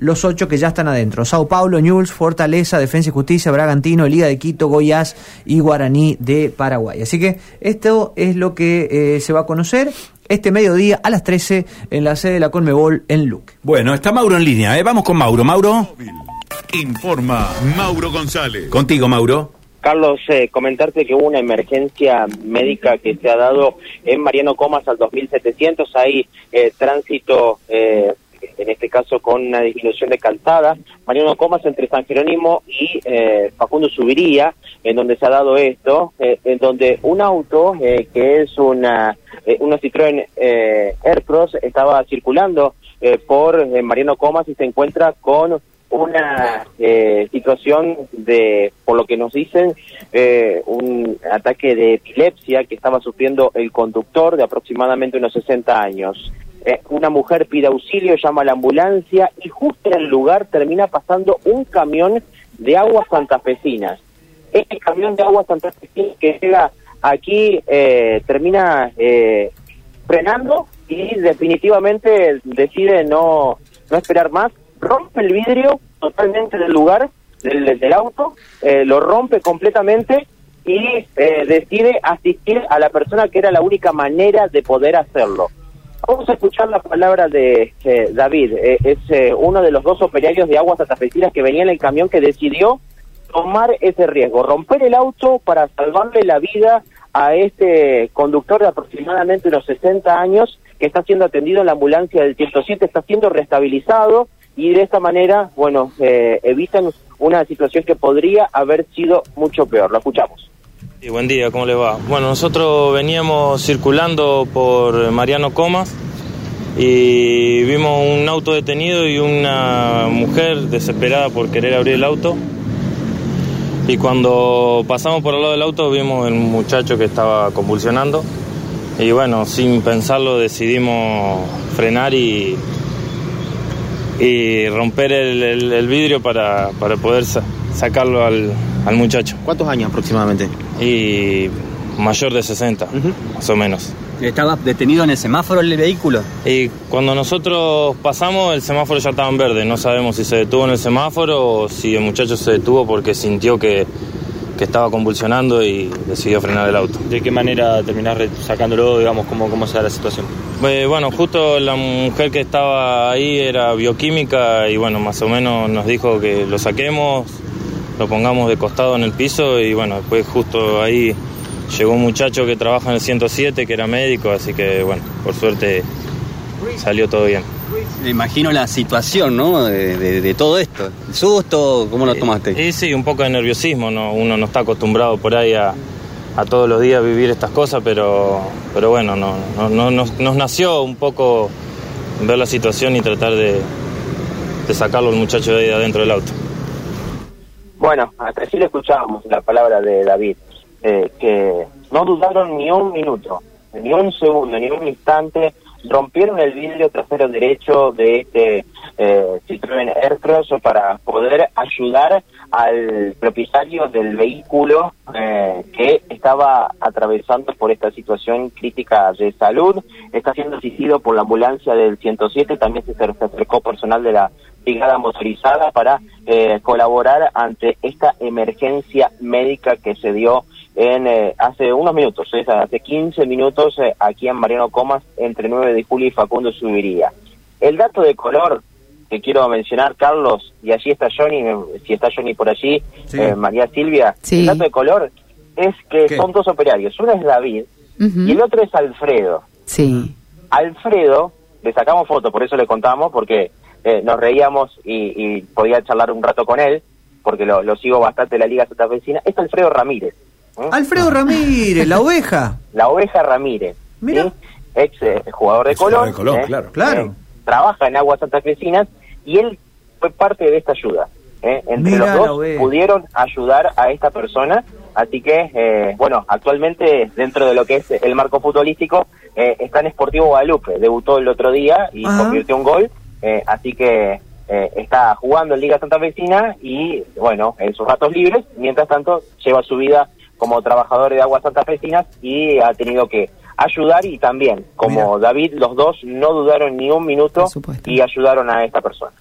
los ocho que ya están adentro. Sao Paulo, Newell's, Fortaleza, Defensa y Justicia, Bragantino, Liga de Quito, Goiás y Guaraní de Paraguay. Así que esto es lo que eh, se va a conocer este mediodía a las 13 en la sede de la Conmebol en Luque. Bueno, está Mauro en línea, ¿eh? Vamos con Mauro. Mauro. Informa Mauro González. Contigo, Mauro. Carlos, eh, comentarte que hubo una emergencia médica que se ha dado en Mariano Comas al 2700. Hay eh, tránsito, eh, caso con una disminución de calzada. Mariano Comas entre San Jerónimo y eh, Facundo Subiría, en donde se ha dado esto, eh, en donde un auto eh, que es una, eh, una Citroën eh, Aircross estaba circulando eh, por Mariano Comas y se encuentra con una eh, situación de, por lo que nos dicen, eh, un ataque de epilepsia que estaba sufriendo el conductor de aproximadamente unos 60 años. Eh, una mujer pide auxilio, llama a la ambulancia y justo en el lugar termina pasando un camión de aguas santafesinas. Este camión de aguas santafesinas que llega aquí eh, termina eh, frenando y definitivamente decide no, no esperar más rompe el vidrio totalmente del lugar, del, del auto, eh, lo rompe completamente y eh, decide asistir a la persona que era la única manera de poder hacerlo. Vamos a escuchar la palabra de eh, David, eh, es eh, uno de los dos operarios de aguas atafesinas que venía en el camión que decidió tomar ese riesgo, romper el auto para salvarle la vida a este conductor de aproximadamente unos 60 años que está siendo atendido en la ambulancia del 107, está siendo restabilizado y de esta manera, bueno, eh, evitan una situación que podría haber sido mucho peor. Lo escuchamos. Buen día, ¿cómo le va? Bueno, nosotros veníamos circulando por Mariano Comas y vimos un auto detenido y una mujer desesperada por querer abrir el auto. Y cuando pasamos por el lado del auto vimos el muchacho que estaba convulsionando. Y bueno, sin pensarlo decidimos frenar y, y romper el, el- vidrio para, para poder sa- sacarlo al, al muchacho. ¿Cuántos años aproximadamente? Y mayor de 60, más o menos. ¿Estaba detenido en el semáforo el vehículo? Y cuando nosotros pasamos, el semáforo ya estaba en verde. No sabemos si se detuvo en el semáforo o si el muchacho se detuvo porque sintió que, que estaba convulsionando y decidió frenar el auto. ¿De qué manera terminar re- sacándolo, digamos, cómo, cómo se da la situación? Eh, bueno, justo la mujer que estaba ahí era bioquímica y bueno, más o menos nos dijo que lo saquemos, lo pongamos de costado en el piso y bueno, después justo ahí llegó un muchacho que trabaja en el 107 que era médico, así que bueno, por suerte salió todo bien. Me imagino la situación, ¿no? De, de- de todo esto. ¿El susto? ¿Cómo lo tomaste? Y sí, un poco de nerviosismo, ¿no? uno no está acostumbrado por ahí a, a todos los días vivir estas cosas, pero, pero bueno, no, no, no- nos, nos nació un poco ver la situación y tratar de, de sacarlo al muchacho de ahí adentro del auto. Bueno, hasta allí le escuchábamos la palabra de David, eh, que no dudaron ni un minuto, ni un segundo, ni un instante, rompieron el vidrio trasero derecho de este eh, Citroën Aircross para poder ayudar al propietario del vehículo eh, que estaba atravesando por esta situación crítica de salud. Está siendo asistido por la ambulancia del 107, también se acercó personal de la brigada motorizada para eh, colaborar ante esta emergencia médica que se dio en eh, hace unos minutos, es hace 15 minutos eh, aquí en Mariano Comas entre 9 de julio y Facundo Subiría. El dato de color que quiero mencionar, Carlos, y allí está Johnny, eh, si está Johnny por allí, Sí. eh, María Silvia, Sí. el dato de color es que ¿Qué? son dos operarios, uno es David y el otro es Alfredo. Sí. Alfredo, le sacamos foto, por eso le contamos, porque eh, nos reíamos y, y podía charlar un rato con él, porque lo, lo sigo bastante en la Liga Santafesina, es Alfredo Ramírez. ¿Eh? Alfredo Ramírez, la oveja. La oveja Ramírez. Mira. ¿sí? Ex eh, jugador de Ex jugador Colón. de Colón, ¿eh? claro. Claro. Eh, trabaja en Aguas Santafesinas y él fue parte de esta ayuda. ¿eh? Entre los dos pudieron ayudar a esta persona. Así que, eh, bueno, actualmente dentro de lo que es el marco futbolístico, eh, está en Sportivo Guadalupe. Debutó el otro día y Ajá. convirtió un gol. eh, así que eh, está jugando en Liga Santafesina y, bueno, en sus ratos libres. Mientras tanto, lleva su vida como trabajador de aguas santafesinas y ha tenido que ayudar y también, como David, los dos no dudaron ni un minuto y ayudaron a esta persona.